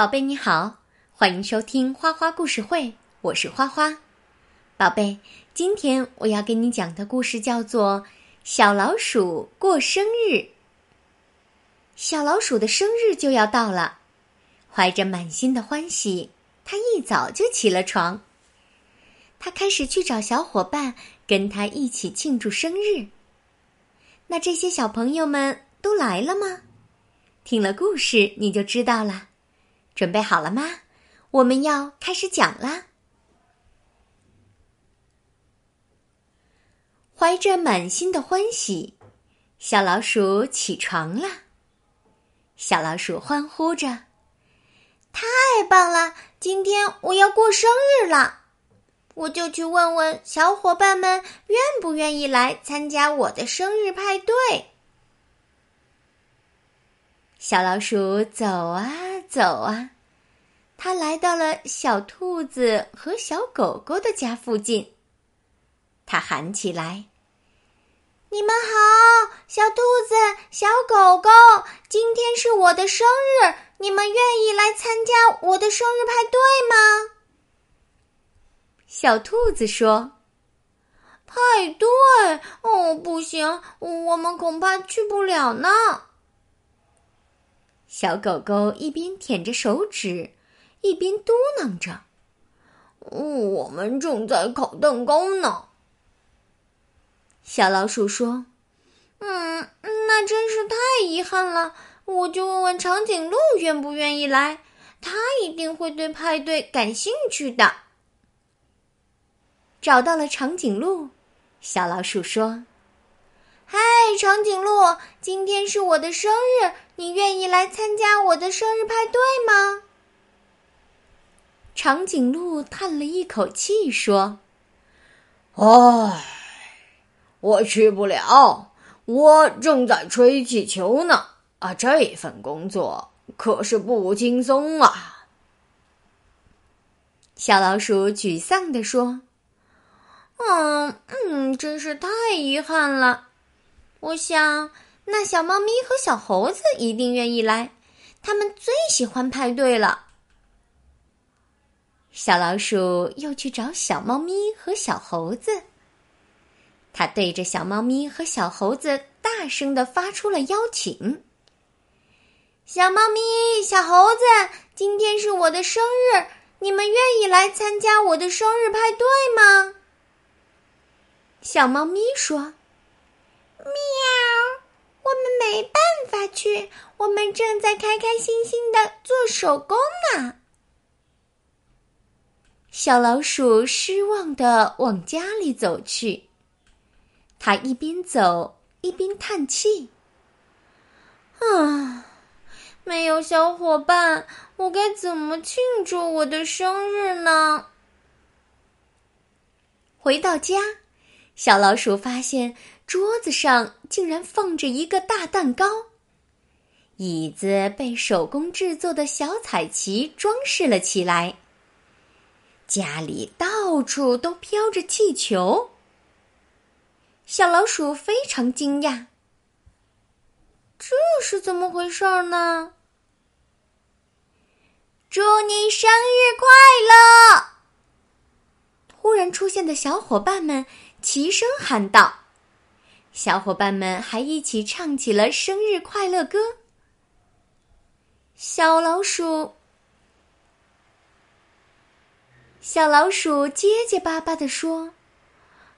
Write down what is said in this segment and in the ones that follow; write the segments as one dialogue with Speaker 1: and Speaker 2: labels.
Speaker 1: 宝贝你好，欢迎收听花花故事会，我是花花。宝贝，今天我要给你讲的故事叫做《小老鼠过生日》。小老鼠的生日就要到了，怀着满心的欢喜，它一早就起了床。它开始去找小伙伴，跟他一起庆祝生日。那这些小朋友们都来了吗？听了故事你就知道了。准备好了吗？我们要开始讲啦！怀着满心的欢喜，小老鼠起床了。小老鼠欢呼着：“
Speaker 2: 太棒了！今天我要过生日了，我就去问问小伙伴们愿不愿意来参加我的生日派对。”
Speaker 1: 小老鼠走啊走啊，他来到了小兔子和小狗狗的家附近。他喊起来：“
Speaker 2: 你们好，小兔子、小狗狗，今天是我的生日，你们愿意来参加我的生日派对吗？”
Speaker 1: 小兔子说：“
Speaker 2: 派对？哦，不行，我们恐怕去不了呢。”
Speaker 1: 小狗狗一边舔着手指，一边嘟囔着：“
Speaker 2: 我们正在烤蛋糕呢。”
Speaker 1: 小老鼠说：“
Speaker 2: 嗯，那真是太遗憾了。我就问问长颈鹿愿不愿意来，它一定会对派对感兴趣的。”
Speaker 1: 找到了长颈鹿，小老鼠说。
Speaker 2: 嗨，长颈鹿，今天是我的生日，你愿意来参加我的生日派对吗？
Speaker 1: 长颈鹿叹了一口气说：“
Speaker 3: 唉，我去不了，我正在吹气球呢。啊，这份工作可是不轻松啊。”
Speaker 1: 小老鼠沮丧地说：“
Speaker 2: 嗯嗯，真是太遗憾了。”我想，那小猫咪和小猴子一定愿意来，他们最喜欢派对了。
Speaker 1: 小老鼠又去找小猫咪和小猴子，它对着小猫咪和小猴子大声的发出了邀请：“
Speaker 2: 小猫咪、小猴子，今天是我的生日，你们愿意来参加我的生日派对吗？”
Speaker 1: 小猫咪说。
Speaker 2: 喵，我们没办法去，我们正在开开心心的做手工呢。
Speaker 1: 小老鼠失望的往家里走去，它一边走一边叹气：“
Speaker 2: 啊，没有小伙伴，我该怎么庆祝我的生日呢？”
Speaker 1: 回到家，小老鼠发现。桌子上竟然放着一个大蛋糕，椅子被手工制作的小彩旗装饰了起来。家里到处都飘着气球。小老鼠非常惊讶，
Speaker 2: 这是怎么回事呢？祝你生日快乐！
Speaker 1: 突然出现的小伙伴们齐声喊道。小伙伴们还一起唱起了生日快乐歌。小老鼠，小老鼠结结巴巴地说：“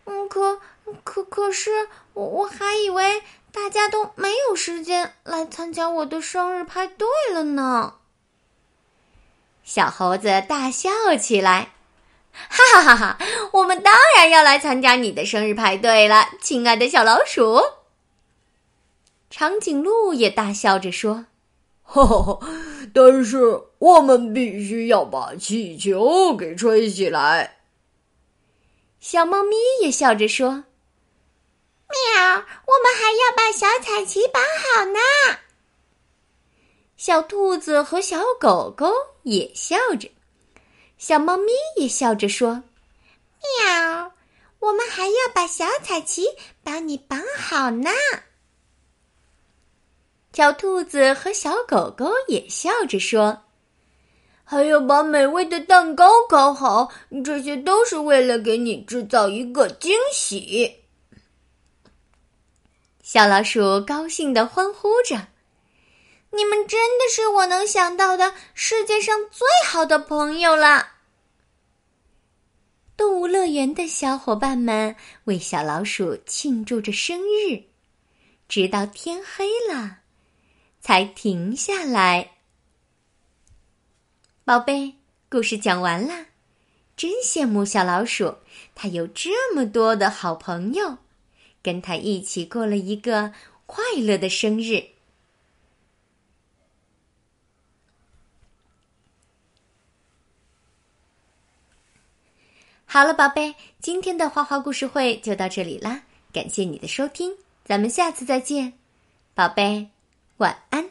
Speaker 2: 嗯，可可可是，我我还以为大家都没有时间来参加我的生日派对了呢。”
Speaker 1: 小猴子大笑起来。哈哈哈哈！我们当然要来参加你的生日派对了，亲爱的小老鼠。长颈鹿也大笑着说：“
Speaker 3: 哈哈，但是我们必须要把气球给吹起来。”
Speaker 1: 小猫咪也笑着说：“
Speaker 2: 喵，我们还要把小彩旗绑好呢。”
Speaker 1: 小兔子和小狗狗也笑着。小猫咪也笑着说：“
Speaker 2: 喵，我们还要把小彩旗帮你绑好呢。”
Speaker 1: 小兔子和小狗狗也笑着说：“
Speaker 2: 还要把美味的蛋糕烤好，这些都是为了给你制造一个惊喜。
Speaker 1: 小老鼠高兴的欢呼着：“
Speaker 2: 你们真的是我能想到的世界上最好的朋友了！”
Speaker 1: 动物乐园的小伙伴们为小老鼠庆祝着生日，直到天黑了，才停下来。宝贝，故事讲完了，真羡慕小老鼠，它有这么多的好朋友，跟它一起过了一个快乐的生日。好了，宝贝，今天的花花故事会就到这里啦，感谢你的收听，咱们下次再见，宝贝，晚安。